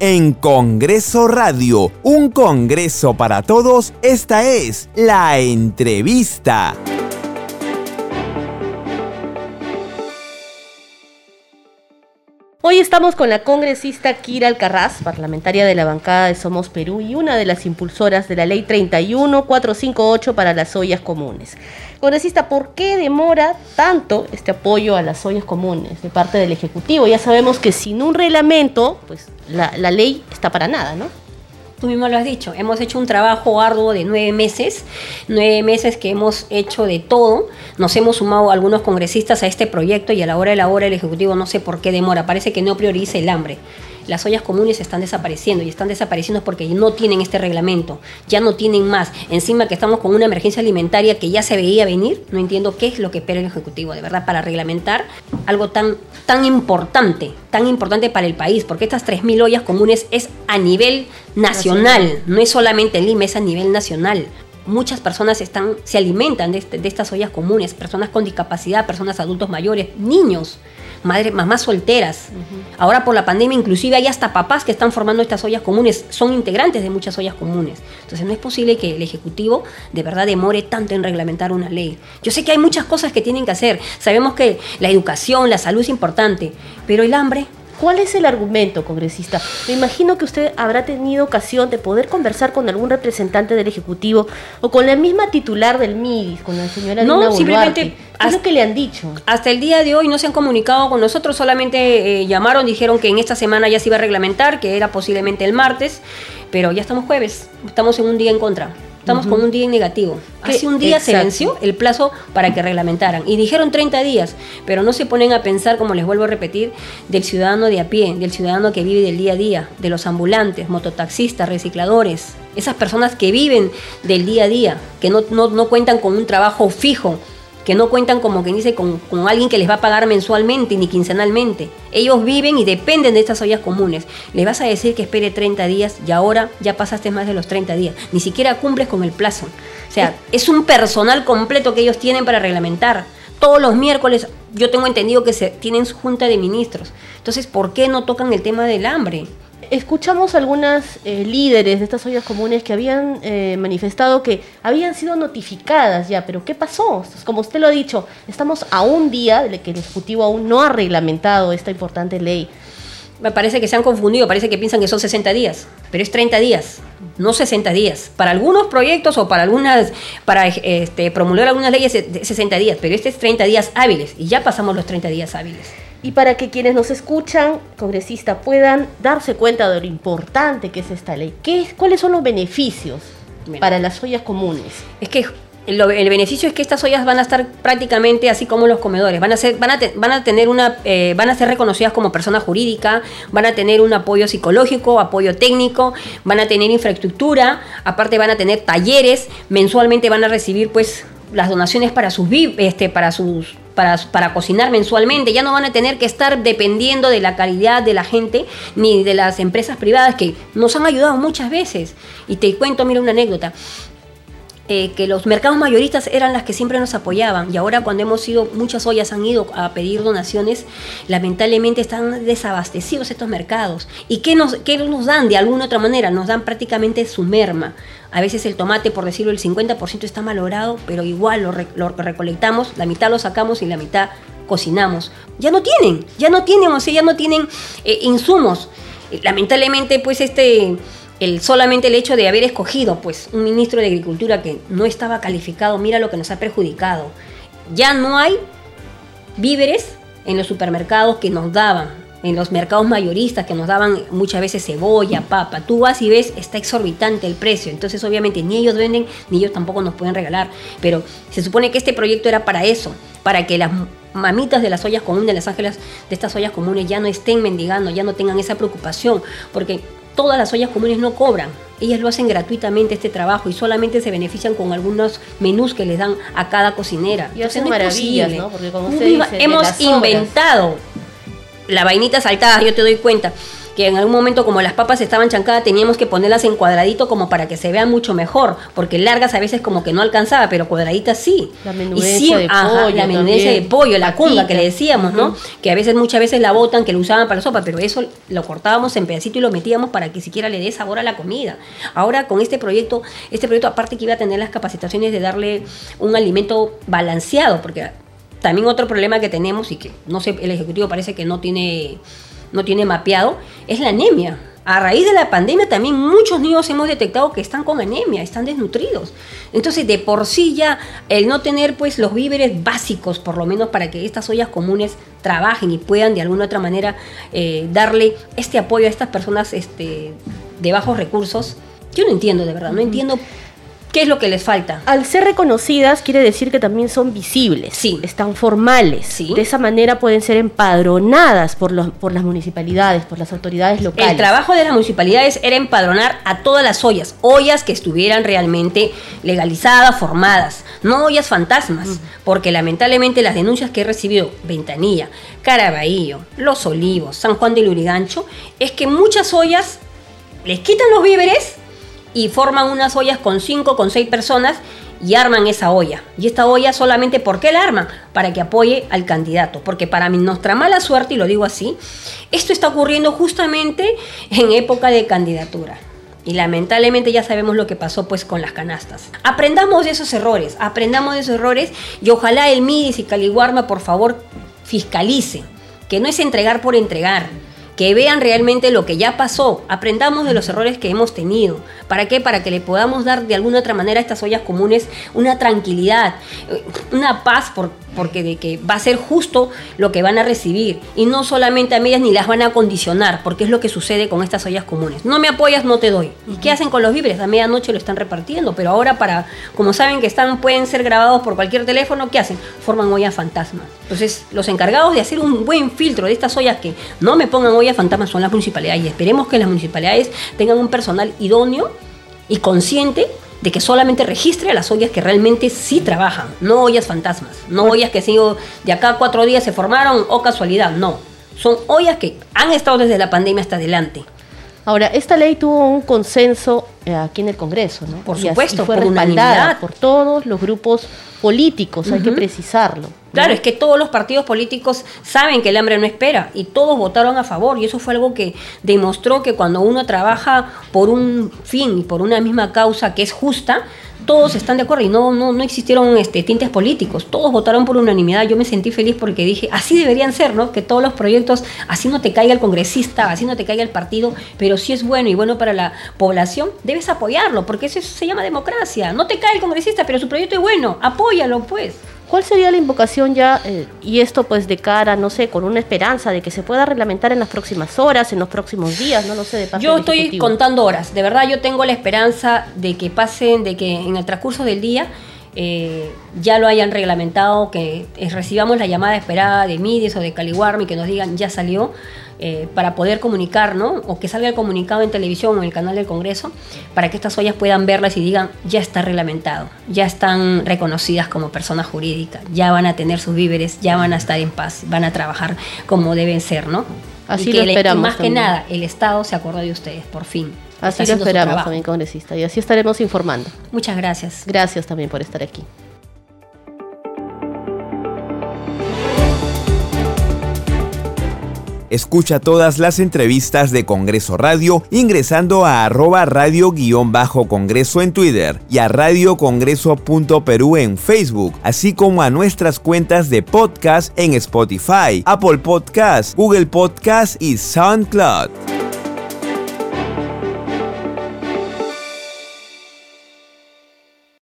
en Congreso Radio, un Congreso para todos, esta es la entrevista. Hoy estamos con la congresista Kira Alcarraz, parlamentaria de la bancada de Somos Perú y una de las impulsoras de la ley 31458 para las ollas comunes. Congresista, ¿por qué demora tanto este apoyo a las ollas comunes de parte del Ejecutivo? Ya sabemos que sin un reglamento, pues la, la ley está para nada, ¿no? Tú mismo lo has dicho, hemos hecho un trabajo arduo de nueve meses, nueve meses que hemos hecho de todo, nos hemos sumado algunos congresistas a este proyecto y a la hora de la hora el Ejecutivo no sé por qué demora, parece que no prioriza el hambre las ollas comunes están desapareciendo y están desapareciendo porque no tienen este reglamento, ya no tienen más. Encima que estamos con una emergencia alimentaria que ya se veía venir, no entiendo qué es lo que espera el Ejecutivo, de verdad, para reglamentar algo tan, tan importante, tan importante para el país, porque estas 3.000 ollas comunes es a nivel nacional, no es solamente el Lima, es a nivel nacional muchas personas están, se alimentan de, este, de, estas ollas comunes, personas con discapacidad, personas adultos mayores, niños madres, mamás solteras. Ahora por la pandemia inclusive hay hasta papás que están formando estas ollas comunes, son integrantes de muchas ollas comunes. Entonces no es posible que el Ejecutivo de verdad demore tanto en reglamentar una ley. Yo sé que hay muchas cosas que tienen que hacer. Sabemos que la educación, la salud es importante, pero el hambre ¿Cuál es el argumento, congresista? Me imagino que usted habrá tenido ocasión de poder conversar con algún representante del Ejecutivo o con la misma titular del MIDIS, con la señora No, simplemente... ¿Qué es lo que le han dicho? Hasta el día de hoy no se han comunicado con nosotros, solamente eh, llamaron, dijeron que en esta semana ya se iba a reglamentar, que era posiblemente el martes, pero ya estamos jueves, estamos en un día en contra. Estamos con un día en negativo. Hace un día se venció el plazo para que reglamentaran. Y dijeron 30 días, pero no se ponen a pensar, como les vuelvo a repetir, del ciudadano de a pie, del ciudadano que vive del día a día, de los ambulantes, mototaxistas, recicladores, esas personas que viven del día a día, que no, no, no cuentan con un trabajo fijo, que no cuentan como quien dice con, alguien que les va a pagar mensualmente ni quincenalmente. Ellos viven y dependen de estas ollas comunes. Le vas a decir que espere 30 días y ahora ya pasaste más de los 30 días. Ni siquiera cumples con el plazo. O sea, es un personal completo que ellos tienen para reglamentar. Todos los miércoles yo tengo entendido que se tienen su junta de ministros. Entonces, ¿por qué no tocan el tema del hambre? Escuchamos algunas eh, líderes de estas ollas comunes que habían eh, manifestado que habían sido notificadas ya, pero ¿qué pasó? Como usted lo ha dicho, estamos a un día de que el Ejecutivo aún no ha reglamentado esta importante ley. Me parece que se han confundido, parece que piensan que son 60 días, pero es 30 días, no 60 días. Para algunos proyectos o para algunas, para este, promulgar algunas leyes es 60 días, pero este es 30 días hábiles y ya pasamos los 30 días hábiles y para que quienes nos escuchan, congresistas, puedan darse cuenta de lo importante que es esta ley. ¿Qué, ¿Cuáles son los beneficios para las ollas comunes? Es que el, beneficio es que estas ollas van a estar prácticamente así como los comedores, van a ser, van a, van a tener una, eh, van a ser reconocidas como persona jurídica, van a tener un apoyo psicológico, apoyo técnico, van a tener infraestructura, aparte van a tener talleres, mensualmente van a recibir pues las donaciones para sus este, para sus para, para, cocinar mensualmente, ya no van a tener que estar dependiendo de la calidad de la gente ni de las empresas privadas que nos han ayudado muchas veces. Y te cuento, mira una anécdota. Eh, que los mercados mayoristas eran las que siempre nos apoyaban y ahora cuando hemos ido, muchas ollas han ido a pedir donaciones, lamentablemente están desabastecidos estos mercados. ¿Y qué nos, nos dan de alguna otra manera? Nos dan prácticamente su merma. A veces el tomate, por decirlo, el 50% está malogrado, pero igual lo, recolectamos, la mitad lo sacamos y la mitad cocinamos. Ya no tienen, ya no tienen, o sea, ya no tienen eh, insumos. Lamentablemente, pues este, el, solamente el hecho de haber escogido pues un ministro de Agricultura que no estaba calificado, mira lo que nos ha perjudicado. Ya no hay víveres en los supermercados que nos daban en los mercados mayoristas que nos daban muchas veces cebolla, papa. Tú vas y ves, está exorbitante el precio. Entonces, obviamente, ni ellos venden, ni ellos tampoco nos pueden regalar. Pero se supone que este proyecto era para eso, para que las mamitas de las ollas comunes, de las ángeles de estas ollas comunes, ya no estén mendigando, ya no tengan esa preocupación. Porque todas las ollas comunes no cobran. Ellas lo hacen gratuitamente este trabajo y solamente se benefician con algunos menús que les dan a cada cocinera. Y hacen maravillas, ¿no? Porque como usted dice, hemos inventado la vainita saltada, yo te doy cuenta, que en algún momento como las papas estaban chancadas teníamos que ponerlas en cuadradito como para que se vean mucho mejor, porque largas a veces como que no alcanzaba, pero cuadraditas sí. La y menudencia de pollo la menudencia de pollo, la cunga que le decíamos, ¿no? Que a veces muchas veces la botan, que lo usaban para la sopa, pero eso lo cortábamos en pedacito y lo metíamos para que siquiera le dé sabor a la comida. Ahora con este proyecto, este proyecto aparte que iba a tener las capacitaciones de darle un alimento balanceado, porque también otro problema que tenemos y que no sé, el ejecutivo parece que no tiene no tiene mapeado es la anemia. A raíz de la pandemia también muchos niños hemos detectado que están con anemia, están desnutridos. Entonces, de por sí ya el no tener pues los víveres básicos, por lo menos para que estas ollas comunes trabajen y puedan de alguna otra manera eh, darle este apoyo a estas personas este, de bajos recursos, yo no entiendo de verdad, no entiendo qué es lo que les falta. Al ser reconocidas quiere decir que también son visibles, Sí. están formales. Sí. De esa manera pueden ser empadronadas por, los, por las municipalidades, por las autoridades locales. El trabajo de las municipalidades era empadronar a todas las ollas, ollas que estuvieran realmente legalizadas, formadas, no ollas fantasmas, porque lamentablemente las denuncias que he recibido, Ventanilla, Caraballo, Los Olivos, San Juan de Lurigancho, es que muchas ollas les quitan los víveres y forman unas ollas con cinco, con seis personas y arman esa olla. Y esta olla solamente, ¿por qué la arman? Para que apoye al candidato. Porque para nuestra mala suerte, y lo digo así, esto está ocurriendo justamente en época de candidatura. Y lamentablemente ya sabemos lo que pasó pues con las canastas. Aprendamos de esos errores, aprendamos de esos errores y ojalá el MIDIS y Caliguarma por favor fiscalice, que no es entregar por entregar, que vean realmente lo que ya pasó, aprendamos de los errores que hemos tenido. ¿Para qué? Para que le podamos dar de alguna otra manera a estas ollas comunes una tranquilidad, eh, una paz, por, porque de que va a ser justo lo que van a recibir. Y no solamente a medias ni las van a condicionar, porque es lo que sucede con estas ollas comunes. No me apoyas, no te doy. ¿Y qué hacen con los víveres? A medianoche lo están repartiendo, pero ahora para, como saben que están, pueden ser grabados por cualquier teléfono, ¿qué hacen? Forman ollas fantasmas. Entonces, los encargados de hacer un buen filtro de estas ollas que no me pongan ollas fantasmas son las municipalidades. Y esperemos que las municipalidades tengan un personal idóneo y consciente de que solamente registre a las ollas que realmente sí trabajan, no ollas fantasmas, no ollas que sigo de acá cuatro días se formaron o casualidad, no. Son ollas que han estado desde la pandemia hasta adelante. Ahora, esta ley tuvo un consenso eh, aquí en el Congreso, ¿no? Por Y supuesto, fue por respaldada unanimidad. por todos los grupos políticos, hay que precisarlo. ¿no? Claro, es que todos los partidos políticos saben que el hambre no espera y todos votaron a favor y eso fue algo que demostró que cuando uno trabaja por un fin y por una misma causa que es justa, todos están de acuerdo y no, no, no existieron este, tintes políticos, todos votaron por unanimidad, yo me sentí feliz porque dije, así deberían ser, ¿no? Que todos los proyectos, así no te caiga el congresista, así no te caiga el partido, pero si es bueno y bueno para la población, debes apoyarlo, porque eso se llama democracia, no te cae el congresista, pero su proyecto es bueno, apóyalo pues. ¿Cuál sería la invocación ya, eh, y esto pues de cara, no sé, con una esperanza de que se pueda reglamentar en las próximas horas, en los próximos días, no lo sé, de parte Yo estoy Ejecutivo? contando horas. De verdad, yo tengo la esperanza de que pasen, de que en el transcurso del día eh, ya lo hayan reglamentado, que eh, recibamos la llamada esperada de Midis o de Caliwarmi, que nos digan ya salió, eh, para poder comunicar, ¿no? O que salga el comunicado en televisión o en el canal del Congreso, para que estas ollas puedan verlas y digan ya está reglamentado, ya están reconocidas como personas jurídicas, ya van a tener sus víveres, ya van a estar en paz, van a trabajar como deben ser, ¿no? Así Y lo que le- y esperamos más que nada, el Estado se acordó de ustedes, por fin. Así lo esperamos también, congresista, y así estaremos informando. Muchas gracias. Gracias también por estar aquí. Escucha todas las entrevistas de Congreso Radio ingresando a arroba radio-congreso en Twitter y a radiocongreso.perú en Facebook, así como a nuestras cuentas de podcast en Spotify, Apple Podcast, Google Podcast y SoundCloud.